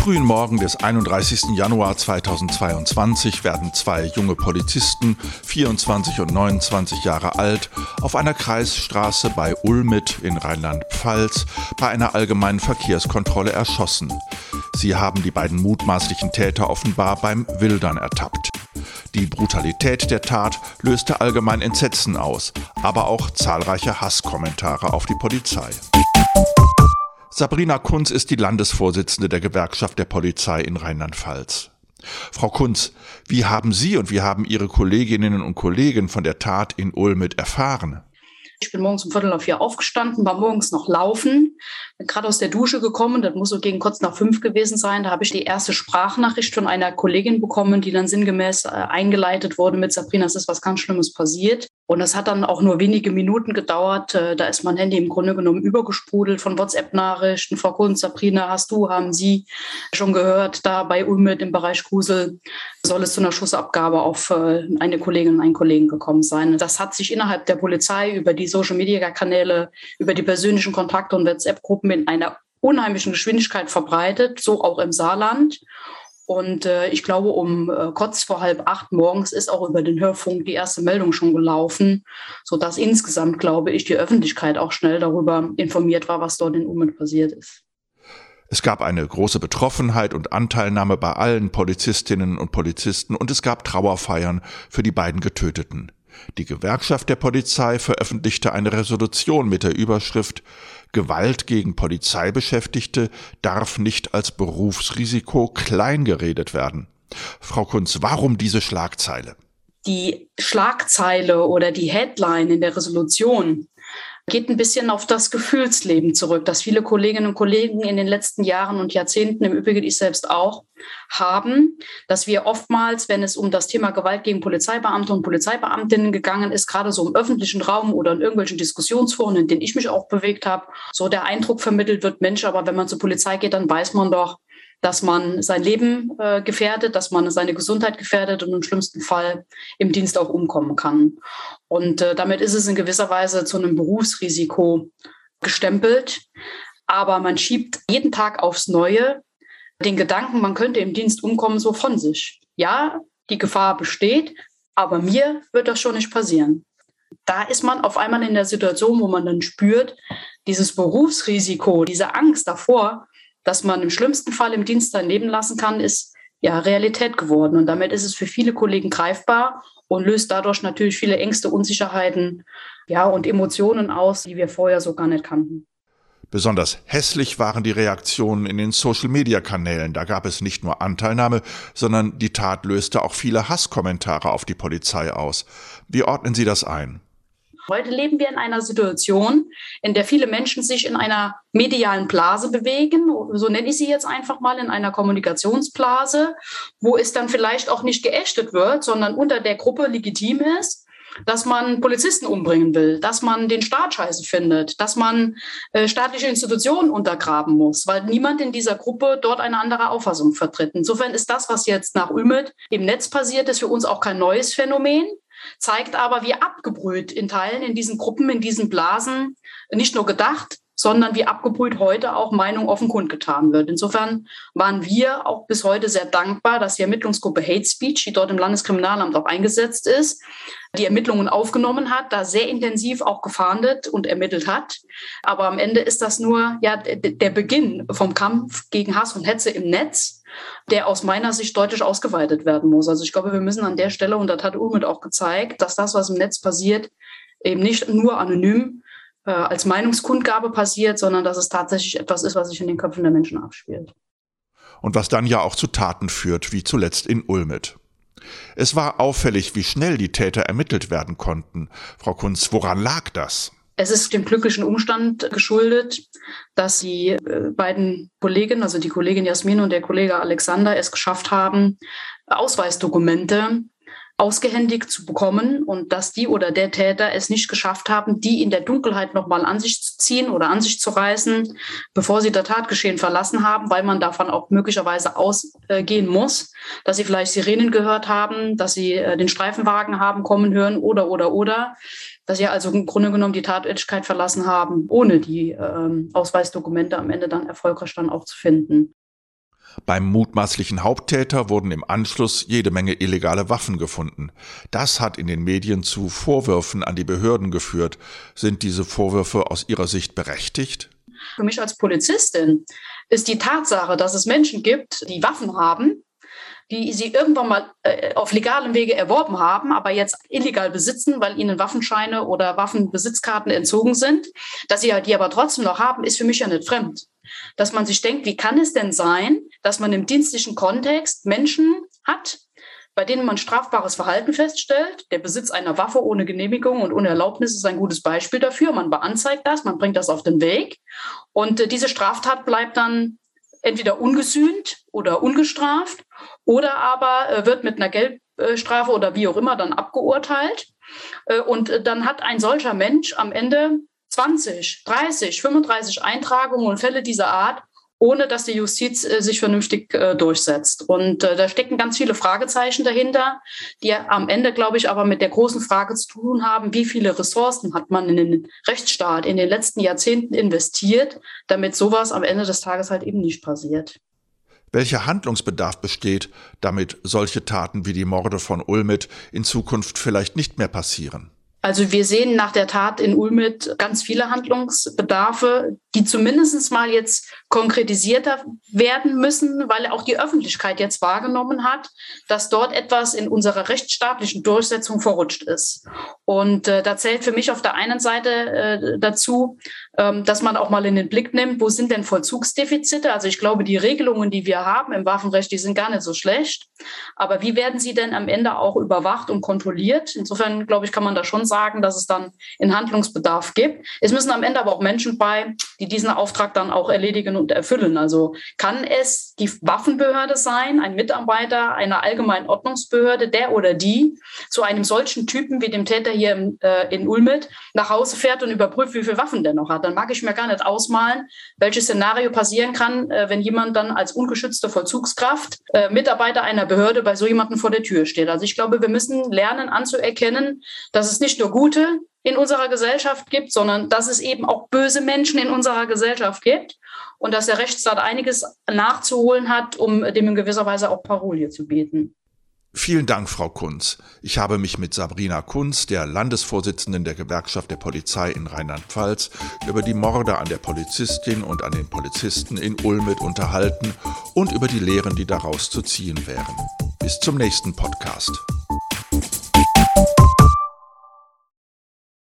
frühen Morgen des 31. Januar 2022 werden zwei junge Polizisten, 24 und 29 Jahre alt, auf einer Kreisstraße bei Ulmit in Rheinland-Pfalz bei einer allgemeinen Verkehrskontrolle erschossen. Sie haben die beiden mutmaßlichen Täter offenbar beim Wildern ertappt. Die Brutalität der Tat löste allgemein Entsetzen aus, aber auch zahlreiche Hasskommentare auf die Polizei. Sabrina Kunz ist die Landesvorsitzende der Gewerkschaft der Polizei in Rheinland-Pfalz. Frau Kunz, wie haben Sie und wie haben Ihre Kolleginnen und Kollegen von der Tat in Ulmit erfahren? Ich bin morgens um Viertel nach vier aufgestanden, war morgens noch laufen, bin gerade aus der Dusche gekommen, das muss so gegen kurz nach fünf gewesen sein. Da habe ich die erste Sprachnachricht von einer Kollegin bekommen, die dann sinngemäß äh, eingeleitet wurde mit Sabrina, es ist was ganz Schlimmes passiert. Und das hat dann auch nur wenige Minuten gedauert. Äh, da ist mein Handy im Grunde genommen übergesprudelt von WhatsApp-Nachrichten. Frau Kunz, Sabrina, hast du, haben Sie schon gehört, da bei Ulmit im Bereich Grusel soll es zu einer Schussabgabe auf äh, eine Kollegin und einen Kollegen gekommen sein. Das hat sich innerhalb der Polizei über die Social-Media-Kanäle, über die persönlichen Kontakte und WhatsApp-Gruppen in einer unheimlichen Geschwindigkeit verbreitet, so auch im Saarland. Und äh, ich glaube, um äh, kurz vor halb acht morgens ist auch über den Hörfunk die erste Meldung schon gelaufen, sodass insgesamt, glaube ich, die Öffentlichkeit auch schnell darüber informiert war, was dort in Umen passiert ist. Es gab eine große Betroffenheit und Anteilnahme bei allen Polizistinnen und Polizisten und es gab Trauerfeiern für die beiden Getöteten. Die Gewerkschaft der Polizei veröffentlichte eine Resolution mit der Überschrift Gewalt gegen Polizeibeschäftigte darf nicht als Berufsrisiko kleingeredet werden. Frau Kunz, warum diese Schlagzeile? Die Schlagzeile oder die Headline in der Resolution geht ein bisschen auf das Gefühlsleben zurück, das viele Kolleginnen und Kollegen in den letzten Jahren und Jahrzehnten, im Übrigen ich selbst auch, haben, dass wir oftmals, wenn es um das Thema Gewalt gegen Polizeibeamte und Polizeibeamtinnen gegangen ist, gerade so im öffentlichen Raum oder in irgendwelchen Diskussionsforen, in denen ich mich auch bewegt habe, so der Eindruck vermittelt wird, Mensch, aber wenn man zur Polizei geht, dann weiß man doch, dass man sein Leben äh, gefährdet, dass man seine Gesundheit gefährdet und im schlimmsten Fall im Dienst auch umkommen kann. Und äh, damit ist es in gewisser Weise zu einem Berufsrisiko gestempelt. Aber man schiebt jeden Tag aufs Neue den Gedanken, man könnte im Dienst umkommen, so von sich. Ja, die Gefahr besteht, aber mir wird das schon nicht passieren. Da ist man auf einmal in der Situation, wo man dann spürt, dieses Berufsrisiko, diese Angst davor, dass man im schlimmsten Fall im Dienst sein Leben lassen kann, ist ja Realität geworden. Und damit ist es für viele Kollegen greifbar und löst dadurch natürlich viele Ängste, Unsicherheiten ja, und Emotionen aus, die wir vorher so gar nicht kannten. Besonders hässlich waren die Reaktionen in den Social-Media-Kanälen. Da gab es nicht nur Anteilnahme, sondern die Tat löste auch viele Hasskommentare auf die Polizei aus. Wie ordnen Sie das ein? Heute leben wir in einer Situation, in der viele Menschen sich in einer medialen Blase bewegen, so nenne ich sie jetzt einfach mal, in einer Kommunikationsblase, wo es dann vielleicht auch nicht geächtet wird, sondern unter der Gruppe legitim ist dass man Polizisten umbringen will, dass man den Staat scheiße findet, dass man äh, staatliche Institutionen untergraben muss, weil niemand in dieser Gruppe dort eine andere Auffassung vertritt. Insofern ist das, was jetzt nach Ümit im Netz passiert ist, für uns auch kein neues Phänomen zeigt aber, wie abgebrüht in Teilen in diesen Gruppen, in diesen Blasen nicht nur gedacht, sondern wie abgebrüht heute auch Meinung offen kundgetan wird. Insofern waren wir auch bis heute sehr dankbar, dass die Ermittlungsgruppe Hate Speech, die dort im Landeskriminalamt auch eingesetzt ist, die Ermittlungen aufgenommen hat, da sehr intensiv auch gefahndet und ermittelt hat. Aber am Ende ist das nur ja der Beginn vom Kampf gegen Hass und Hetze im Netz, der aus meiner Sicht deutlich ausgeweitet werden muss. Also ich glaube, wir müssen an der Stelle, und das hat Ulmit auch gezeigt, dass das, was im Netz passiert, eben nicht nur anonym äh, als Meinungskundgabe passiert, sondern dass es tatsächlich etwas ist, was sich in den Köpfen der Menschen abspielt. Und was dann ja auch zu Taten führt, wie zuletzt in Ulmit. Es war auffällig, wie schnell die Täter ermittelt werden konnten. Frau Kunz, woran lag das? Es ist dem glücklichen Umstand geschuldet, dass die äh, beiden Kollegen, also die Kollegin Jasmin und der Kollege Alexander, es geschafft haben, Ausweisdokumente ausgehändigt zu bekommen und dass die oder der Täter es nicht geschafft haben, die in der Dunkelheit nochmal an sich zu ziehen oder an sich zu reißen, bevor sie das Tatgeschehen verlassen haben, weil man davon auch möglicherweise ausgehen muss, dass sie vielleicht Sirenen gehört haben, dass sie äh, den Streifenwagen haben kommen hören oder, oder, oder, dass sie also im Grunde genommen die Tatätigkeit verlassen haben, ohne die ähm, Ausweisdokumente am Ende dann erfolgreich dann auch zu finden. Beim mutmaßlichen Haupttäter wurden im Anschluss jede Menge illegale Waffen gefunden. Das hat in den Medien zu Vorwürfen an die Behörden geführt. Sind diese Vorwürfe aus Ihrer Sicht berechtigt? Für mich als Polizistin ist die Tatsache, dass es Menschen gibt, die Waffen haben, die sie irgendwann mal äh, auf legalem Wege erworben haben, aber jetzt illegal besitzen, weil ihnen Waffenscheine oder Waffenbesitzkarten entzogen sind, dass sie die aber trotzdem noch haben, ist für mich ja nicht fremd. Dass man sich denkt, wie kann es denn sein, dass man im dienstlichen Kontext Menschen hat, bei denen man strafbares Verhalten feststellt. Der Besitz einer Waffe ohne Genehmigung und ohne Erlaubnis ist ein gutes Beispiel dafür. Man beanzeigt das, man bringt das auf den Weg und äh, diese Straftat bleibt dann entweder ungesühnt oder ungestraft oder aber äh, wird mit einer Geldstrafe oder wie auch immer dann abgeurteilt. Äh, und dann hat ein solcher Mensch am Ende 20, 30, 35 Eintragungen und Fälle dieser Art, ohne dass die Justiz äh, sich vernünftig äh, durchsetzt. Und äh, da stecken ganz viele Fragezeichen dahinter, die am Ende, glaube ich, aber mit der großen Frage zu tun haben, wie viele Ressourcen hat man in den Rechtsstaat in den letzten Jahrzehnten investiert, damit sowas am Ende des Tages halt eben nicht passiert. Welcher Handlungsbedarf besteht, damit solche Taten wie die Morde von Ulmit in Zukunft vielleicht nicht mehr passieren? Also wir sehen nach der Tat in Ulmit ganz viele Handlungsbedarfe, die zumindest mal jetzt konkretisierter werden müssen, weil auch die Öffentlichkeit jetzt wahrgenommen hat, dass dort etwas in unserer rechtsstaatlichen Durchsetzung verrutscht ist. Und äh, da zählt für mich auf der einen Seite äh, dazu, ähm, dass man auch mal in den Blick nimmt, wo sind denn Vollzugsdefizite? Also ich glaube, die Regelungen, die wir haben im Waffenrecht, die sind gar nicht so schlecht. Aber wie werden sie denn am Ende auch überwacht und kontrolliert? Insofern, glaube ich, kann man da schon sagen, dass es dann einen Handlungsbedarf gibt. Es müssen am Ende aber auch Menschen bei, die diesen Auftrag dann auch erledigen und erfüllen. Also kann es die Waffenbehörde sein, ein Mitarbeiter einer allgemeinen Ordnungsbehörde, der oder die zu einem solchen Typen wie dem Täter hier in, äh, in Ulmit nach Hause fährt und überprüft, wie viele Waffen der noch hat. Dann mag ich mir gar nicht ausmalen, welches Szenario passieren kann, äh, wenn jemand dann als ungeschützte Vollzugskraft äh, Mitarbeiter einer Behörde bei so jemandem vor der Tür steht. Also ich glaube, wir müssen lernen anzuerkennen, dass es nicht nur gute in unserer Gesellschaft gibt, sondern dass es eben auch böse Menschen in unserer Gesellschaft gibt und dass der Rechtsstaat einiges nachzuholen hat, um dem in gewisser Weise auch Parolie zu bieten. Vielen Dank, Frau Kunz. Ich habe mich mit Sabrina Kunz, der Landesvorsitzenden der Gewerkschaft der Polizei in Rheinland-Pfalz, über die Morde an der Polizistin und an den Polizisten in Ulmit unterhalten und über die Lehren, die daraus zu ziehen wären. Bis zum nächsten Podcast.